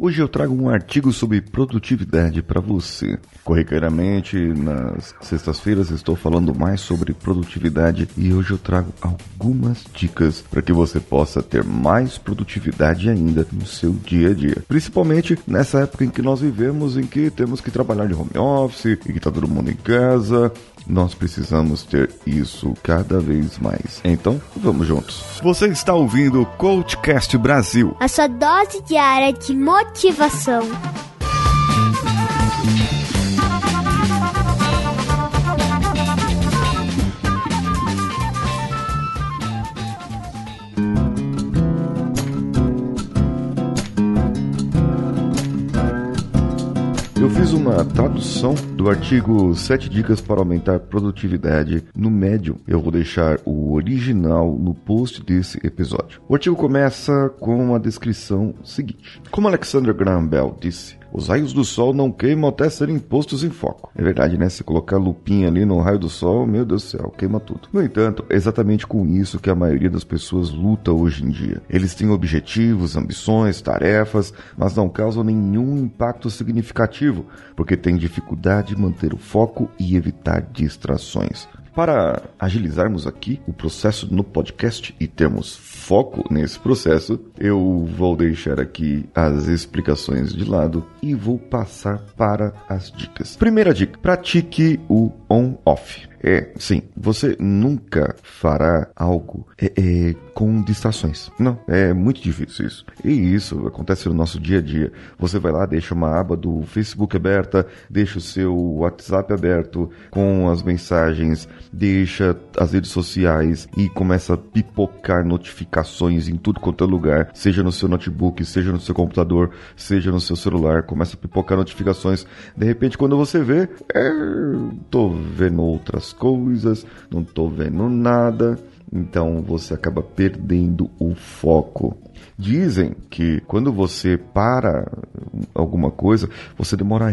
Hoje eu trago um artigo sobre produtividade para você. Corriqueiramente, nas sextas-feiras estou falando mais sobre produtividade e hoje eu trago algumas dicas para que você possa ter mais produtividade ainda no seu dia a dia. Principalmente nessa época em que nós vivemos, em que temos que trabalhar de home office e que está todo mundo em casa. Nós precisamos ter isso cada vez mais. Então, vamos juntos. Você está ouvindo o Coachcast Brasil. A sua dose diária de motivação. Eu fiz uma tradução do artigo 7 dicas para aumentar produtividade no médium. Eu vou deixar o original no post desse episódio. O artigo começa com a descrição seguinte: Como Alexander Graham Bell disse, os raios do sol não queimam até serem postos em foco. É verdade, né? Se colocar lupinha ali no raio do sol, meu Deus do céu, queima tudo. No entanto, é exatamente com isso que a maioria das pessoas luta hoje em dia. Eles têm objetivos, ambições, tarefas, mas não causam nenhum impacto significativo, porque têm dificuldade de manter o foco e evitar distrações. Para agilizarmos aqui o processo no podcast e termos foco nesse processo, eu vou deixar aqui as explicações de lado e vou passar para as dicas. Primeira dica: pratique o on-off. É, sim, você nunca fará algo é, é, com distrações. Não, é muito difícil isso. E isso acontece no nosso dia a dia. Você vai lá, deixa uma aba do Facebook aberta, deixa o seu WhatsApp aberto com as mensagens, deixa as redes sociais e começa a pipocar notificações em tudo quanto é lugar, seja no seu notebook, seja no seu computador, seja no seu celular, começa a pipocar notificações. De repente, quando você vê, é, tô vendo outras coisas, não tô vendo nada. Então você acaba perdendo o foco. Dizem que quando você para alguma coisa, você demora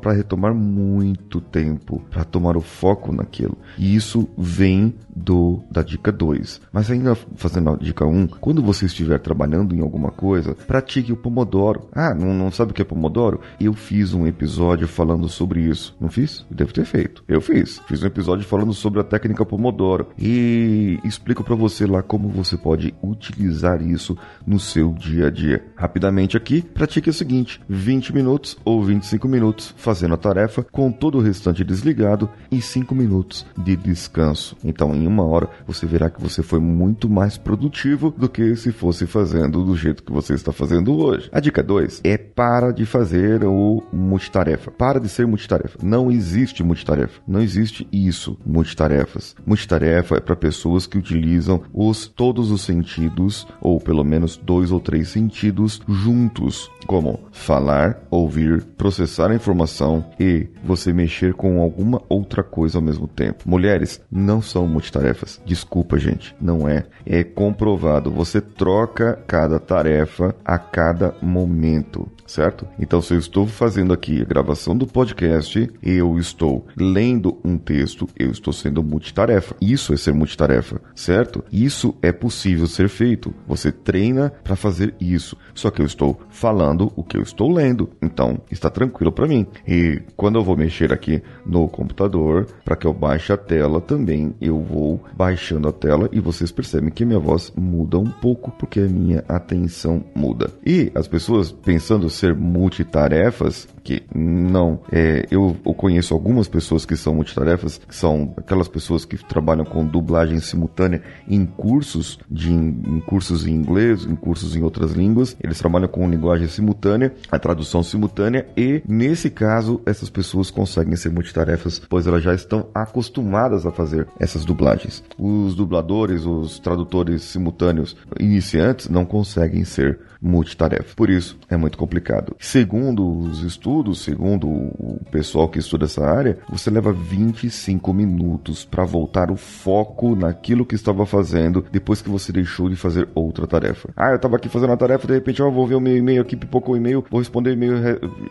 para retomar muito tempo para tomar o foco naquilo. E isso vem do da dica 2. Mas ainda fazendo a dica 1, um, quando você estiver trabalhando em alguma coisa, pratique o Pomodoro. Ah, não, não sabe o que é Pomodoro? Eu fiz um episódio falando sobre isso. Não fiz? Devo ter feito. Eu fiz. Fiz um episódio falando sobre a técnica Pomodoro e explico para você lá como você pode utilizar isso no seu dia a dia. Rapidamente aqui, pratique o seguinte: 20 minutos ou 25 minutos fazendo a tarefa com todo o restante desligado e 5 minutos de descanso. Então, em uma hora, você verá que você foi muito mais produtivo do que se fosse fazendo do jeito que você está fazendo hoje. A dica 2 é para de fazer o multitarefa. Para de ser multitarefa. Não existe multitarefa. Não existe isso, multitarefas. Multitarefa é para pessoas que utilizam os todos os sentidos ou pelo menos dois ou três sentidos juntos, como falar, ouvir, processar a informação e você mexer com alguma outra coisa ao mesmo tempo. Mulheres não são multitarefas. Desculpa, gente, não é. É comprovado. Você troca cada tarefa a cada momento certo? Então, se eu estou fazendo aqui a gravação do podcast, eu estou lendo um texto, eu estou sendo multitarefa. Isso é ser multitarefa, certo? Isso é possível ser feito. Você treina para fazer isso. Só que eu estou falando o que eu estou lendo, então está tranquilo para mim. E quando eu vou mexer aqui no computador, para que eu baixe a tela também, eu vou baixando a tela e vocês percebem que minha voz muda um pouco porque a minha atenção muda. E as pessoas pensando ser multitarefas, que não, é, eu, eu, conheço algumas pessoas que são multitarefas, que são aquelas pessoas que trabalham com dublagem simultânea em cursos de em cursos em inglês, em cursos em outras línguas. Eles trabalham com linguagem simultânea, a tradução simultânea e nesse caso essas pessoas conseguem ser multitarefas, pois elas já estão acostumadas a fazer essas dublagens. Os dubladores, os tradutores simultâneos iniciantes não conseguem ser multitarefa. Por isso é muito complicado. Segundo os estudos, segundo o pessoal que estuda essa área, você leva 25 minutos para voltar o foco naquilo que estava fazendo depois que você deixou de fazer outra tarefa. Ah, eu estava aqui fazendo a tarefa, de repente eu vou ver o meu e-mail aqui, pipocou o e-mail, vou responder o e-mail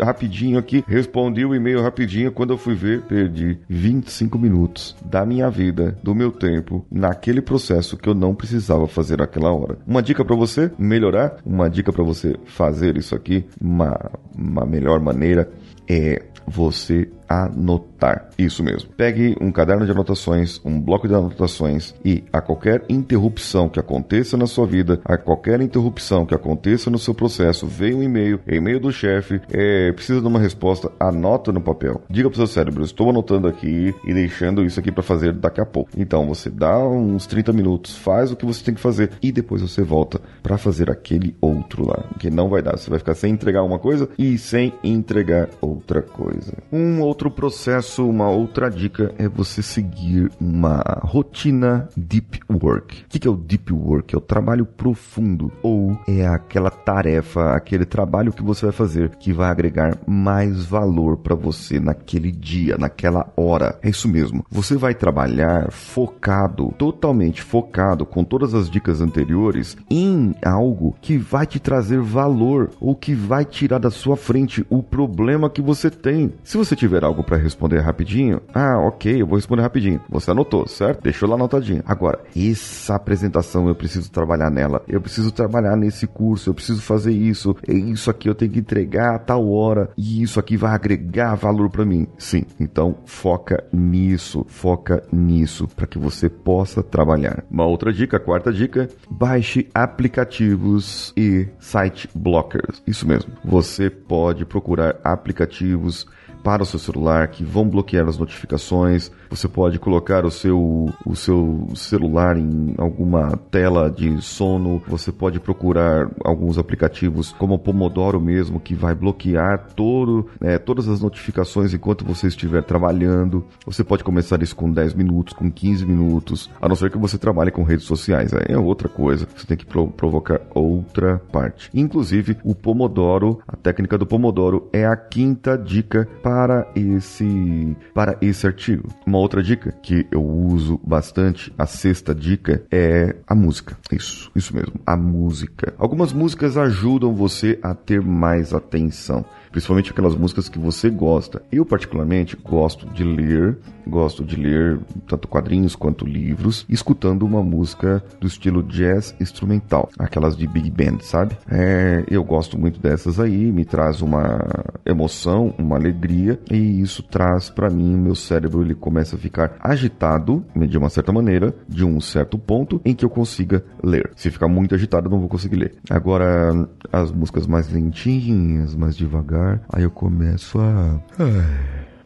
rapidinho aqui, respondi o e-mail rapidinho, quando eu fui ver, perdi 25 minutos da minha vida, do meu tempo, naquele processo que eu não precisava fazer naquela hora. Uma dica para você melhorar, uma dica para você fazer isso aqui, uma, uma melhor maneira é você anotar. Isso mesmo. Pegue um caderno de anotações, um bloco de anotações e a qualquer interrupção que aconteça na sua vida, a qualquer interrupção que aconteça no seu processo, veio um e-mail, e-mail do chefe, é, precisa de uma resposta, anota no papel. Diga para o seu cérebro, estou anotando aqui e deixando isso aqui para fazer daqui a pouco. Então você dá uns 30 minutos, faz o que você tem que fazer e depois você volta para fazer aquele outro lá, que não vai dar. Você vai ficar sem entregar uma coisa e sem entregar outra coisa. Um outro outro processo, uma outra dica é você seguir uma rotina deep work. O que é o deep work? É o trabalho profundo ou é aquela tarefa, aquele trabalho que você vai fazer que vai agregar mais valor para você naquele dia, naquela hora. É isso mesmo. Você vai trabalhar focado, totalmente focado, com todas as dicas anteriores, em algo que vai te trazer valor ou que vai tirar da sua frente o problema que você tem. Se você tiver algo para responder rapidinho, ah, ok, eu vou responder rapidinho. Você anotou, certo? Deixou lá anotadinho. Agora, essa apresentação eu preciso trabalhar nela, eu preciso trabalhar nesse curso, eu preciso fazer isso, isso aqui eu tenho que entregar a tal hora e isso aqui vai agregar valor para mim. Sim, então foca nisso, foca nisso para que você possa trabalhar. Uma outra dica, quarta dica, baixe aplicativos e site blockers. Isso mesmo. Você pode procurar aplicativos para o seu celular que vão bloquear as notificações. Você pode colocar o seu, o seu celular em alguma tela de sono. Você pode procurar alguns aplicativos como o Pomodoro mesmo que vai bloquear todo, né, todas as notificações enquanto você estiver trabalhando. Você pode começar isso com 10 minutos, com 15 minutos, a não ser que você trabalhe com redes sociais. É outra coisa. Você tem que pro provocar outra parte. Inclusive, o Pomodoro, a técnica do Pomodoro é a quinta dica para para esse para esse artigo. Uma outra dica que eu uso bastante, a sexta dica é a música. Isso, isso mesmo, a música. Algumas músicas ajudam você a ter mais atenção principalmente aquelas músicas que você gosta. Eu, particularmente, gosto de ler, gosto de ler tanto quadrinhos quanto livros, escutando uma música do estilo jazz instrumental, aquelas de big band, sabe? É, eu gosto muito dessas aí, me traz uma emoção, uma alegria, e isso traz para mim, meu cérebro ele começa a ficar agitado, de uma certa maneira, de um certo ponto em que eu consiga ler. Se ficar muito agitado, eu não vou conseguir ler. Agora, as músicas mais lentinhas, mais devagar, aí eu começo a.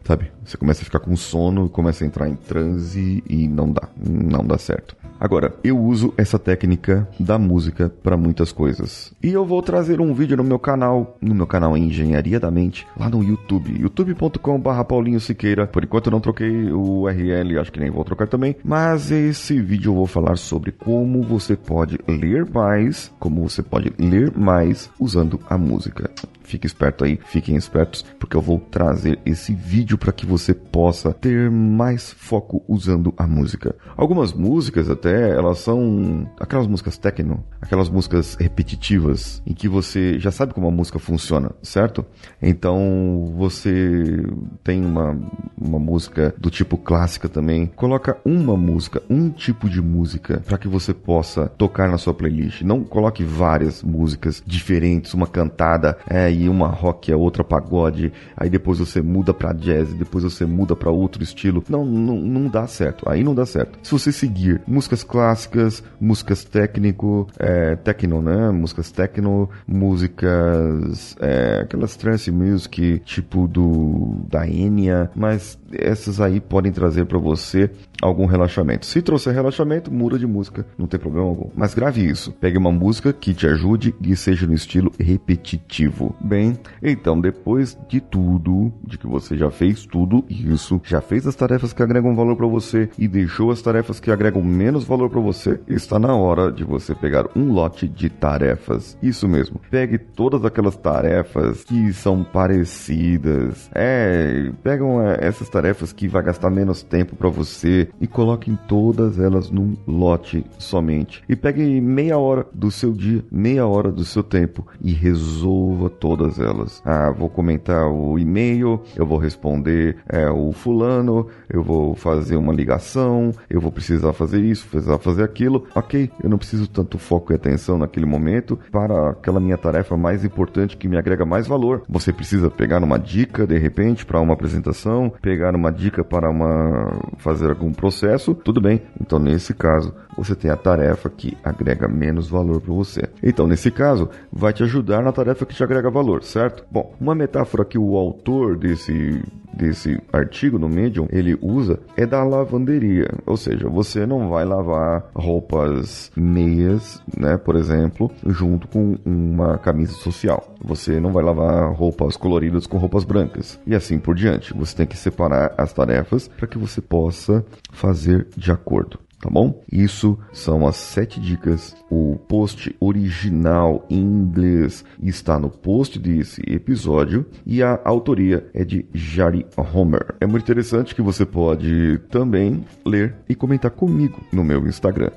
Sabe? Você começa a ficar com sono, começa a entrar em transe e não dá. Não dá certo. Agora, eu uso essa técnica da música para muitas coisas. E eu vou trazer um vídeo no meu canal, no meu canal Engenharia da Mente, lá no YouTube, youtube.com/barra Paulinho Siqueira. Por enquanto eu não troquei o URL, acho que nem vou trocar também. Mas esse vídeo eu vou falar sobre como você pode ler mais, como você pode ler mais usando a música. Fique esperto aí, fiquem espertos, porque eu vou trazer esse vídeo para que você possa ter mais foco usando a música. Algumas músicas até, elas são aquelas músicas techno, aquelas músicas repetitivas, em que você já sabe como a música funciona, certo? Então você tem uma, uma música do tipo clássica também. Coloca uma música, um tipo de música, para que você possa tocar na sua playlist. Não coloque várias músicas diferentes, uma cantada é, e uma rock, a outra pagode, aí depois você muda para jazz, depois você muda para outro estilo. Não, não, não dá certo. Aí não dá certo. Se você seguir músicas clássicas, músicas técnico, é, techno, né? Músicas techno, músicas, é, aquelas trance music, tipo do da Enya, mas essas aí podem trazer para você algum relaxamento. Se trouxer relaxamento, muda de música, não tem problema algum. Mas grave isso. Pegue uma música que te ajude e seja no estilo repetitivo. Bem, então depois de tudo, de que você já fez tudo isso, já fez as tarefas que agregam valor para você e deixou as tarefas que agregam menos valor para você, está na hora de você pegar um lote de tarefas. Isso mesmo. Pegue todas aquelas tarefas que são parecidas. É, pegam essas tarefas que vai gastar menos tempo para você e coloque todas elas num lote somente. E pegue meia hora do seu dia, meia hora do seu tempo e resolva todas elas. Ah, vou comentar o e-mail, eu vou responder é, o fulano, eu vou fazer uma ligação, eu vou precisar fazer isso, precisar fazer aquilo. Ok, eu não preciso tanto foco e atenção naquele momento para aquela minha tarefa mais importante que me agrega mais valor. Você precisa pegar uma dica de repente para uma apresentação, pegar uma dica para uma fazer algum processo, tudo bem. Então nesse caso, você tem a tarefa que agrega menos valor para você. Então nesse caso, vai te ajudar na tarefa que te agrega valor, certo? Bom, uma metáfora que o autor desse desse artigo no Medium, ele usa é da lavanderia, ou seja, você não vai lavar roupas meias, né, por exemplo, junto com uma camisa social. Você não vai lavar roupas coloridas com roupas brancas e assim por diante. Você tem que separar as tarefas para que você possa fazer de acordo tá bom? Isso são as sete dicas. O post original em inglês está no post desse episódio e a autoria é de Jari Homer. É muito interessante que você pode também ler e comentar comigo no meu Instagram,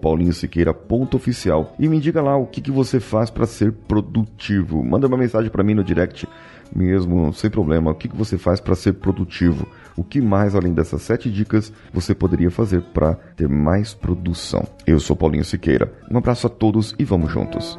paulinhosiqueira.oficial e me diga lá o que, que você faz para ser produtivo. Manda uma mensagem para mim no direct mesmo, sem problema. O que, que você faz para ser produtivo? O que mais, além dessas sete dicas, você poderia fazer para ter mais produção? Eu sou Paulinho Siqueira. Um abraço a todos e vamos juntos.